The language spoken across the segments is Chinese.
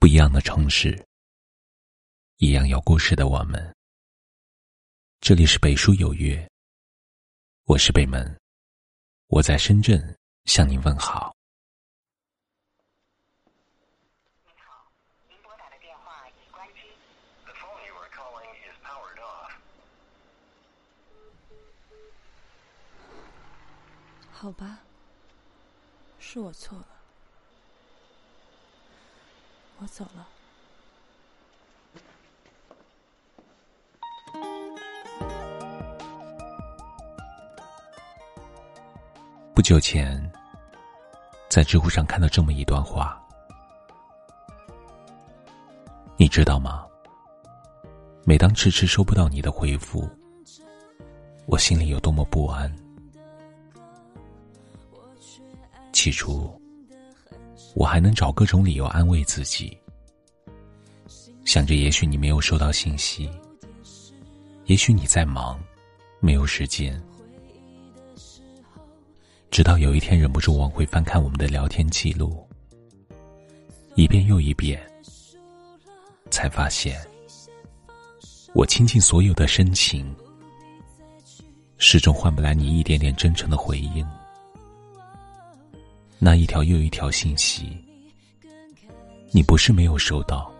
不一样的城市，一样有故事的我们。这里是北书有约，我是北门，我在深圳向您问好。您好，您拨打的电话已关机。The phone you are calling is powered off. 好吧，是我错了，我走了。不久前，在知乎上看到这么一段话，你知道吗？每当迟迟收不到你的回复，我心里有多么不安。起初，我还能找各种理由安慰自己，想着也许你没有收到信息，也许你在忙，没有时间。直到有一天忍不住往回翻看我们的聊天记录，一遍又一遍，才发现，我倾尽所有的深情，始终换不来你一点点真诚的回应。那一条又一条信息，你不是没有收到，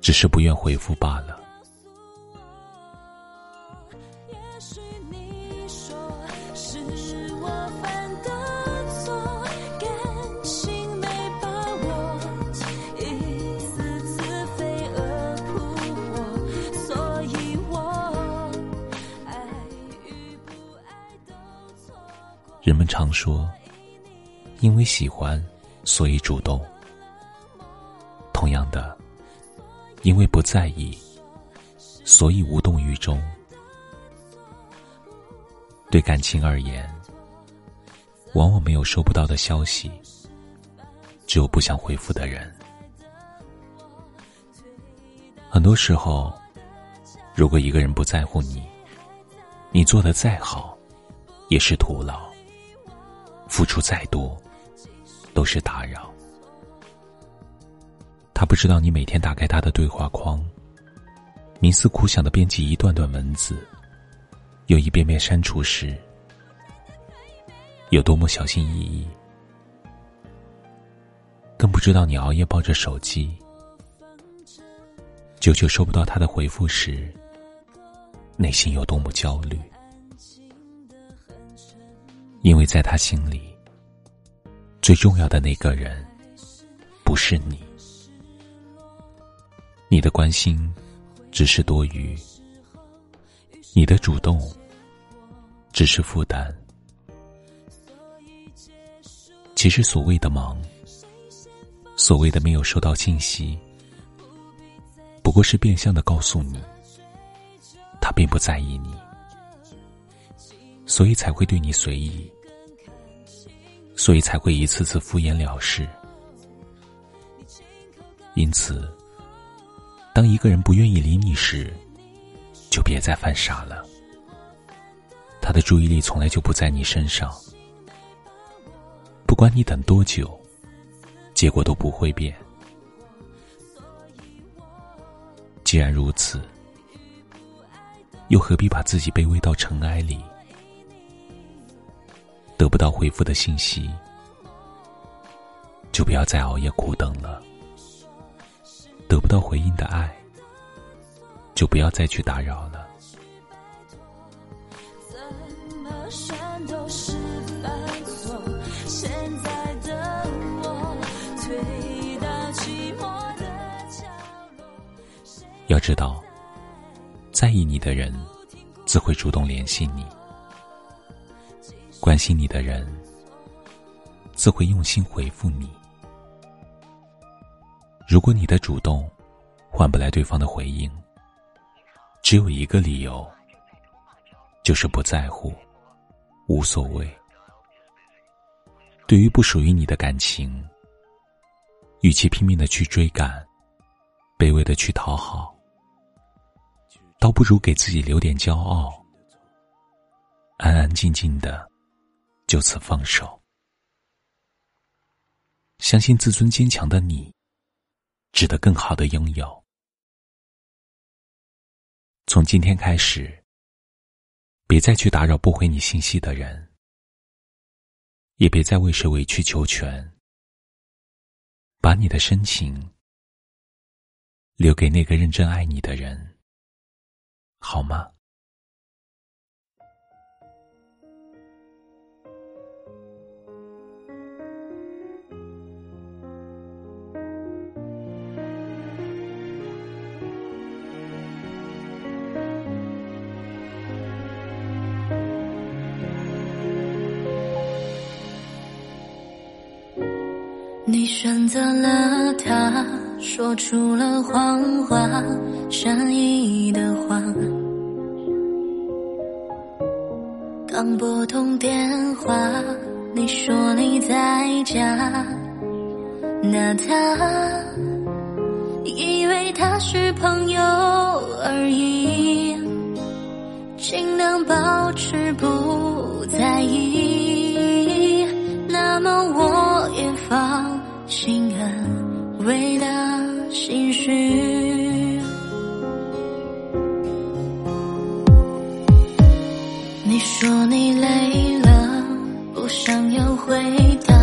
只是不愿回复罢了。人们常说，因为喜欢，所以主动。同样的，因为不在意，所以无动于衷。对感情而言，往往没有收不到的消息，只有不想回复的人。很多时候，如果一个人不在乎你，你做的再好，也是徒劳。付出再多，都是打扰。他不知道你每天打开他的对话框，冥思苦想的编辑一段段文字，又一遍遍删除时，有多么小心翼翼。更不知道你熬夜抱着手机，久久收不到他的回复时，内心有多么焦虑。因为在他心里，最重要的那个人不是你，你的关心只是多余，你的主动只是负担。其实所谓的忙，所谓的没有收到信息，不过是变相的告诉你，他并不在意你。所以才会对你随意，所以才会一次次敷衍了事。因此，当一个人不愿意理你时，就别再犯傻了。他的注意力从来就不在你身上，不管你等多久，结果都不会变。既然如此，又何必把自己卑微到尘埃里？得不到回复的信息，就不要再熬夜苦等了；得不到回应的爱，就不要再去打扰了。要知道，在意你的人，自会主动联系你。关心你的人，自会用心回复你。如果你的主动换不来对方的回应，只有一个理由，就是不在乎，无所谓。对于不属于你的感情，与其拼命的去追赶，卑微的去讨好，倒不如给自己留点骄傲，安安静静的。就此放手。相信自尊坚强的你，值得更好的拥有。从今天开始，别再去打扰不回你信息的人，也别再为谁委曲求全。把你的深情留给那个认真爱你的人，好吗？你选择了他，说出了谎话，善意的话。刚拨通电话，你说你在家，那他以为他是朋友而已，尽量保持不在意。那么我也放。心安慰的心绪。你说你累了，不想要回答，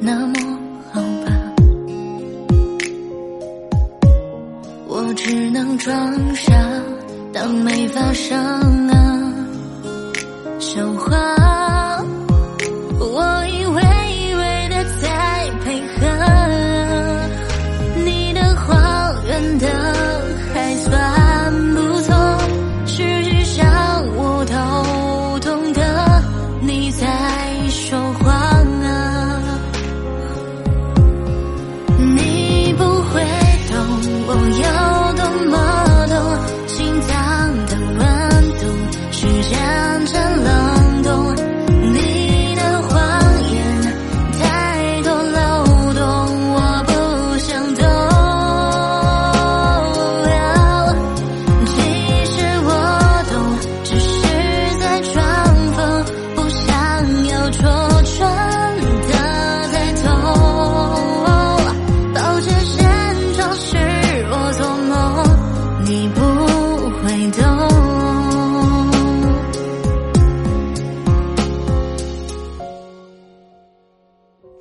那么好吧，我只能装傻，当没发生啊，笑话。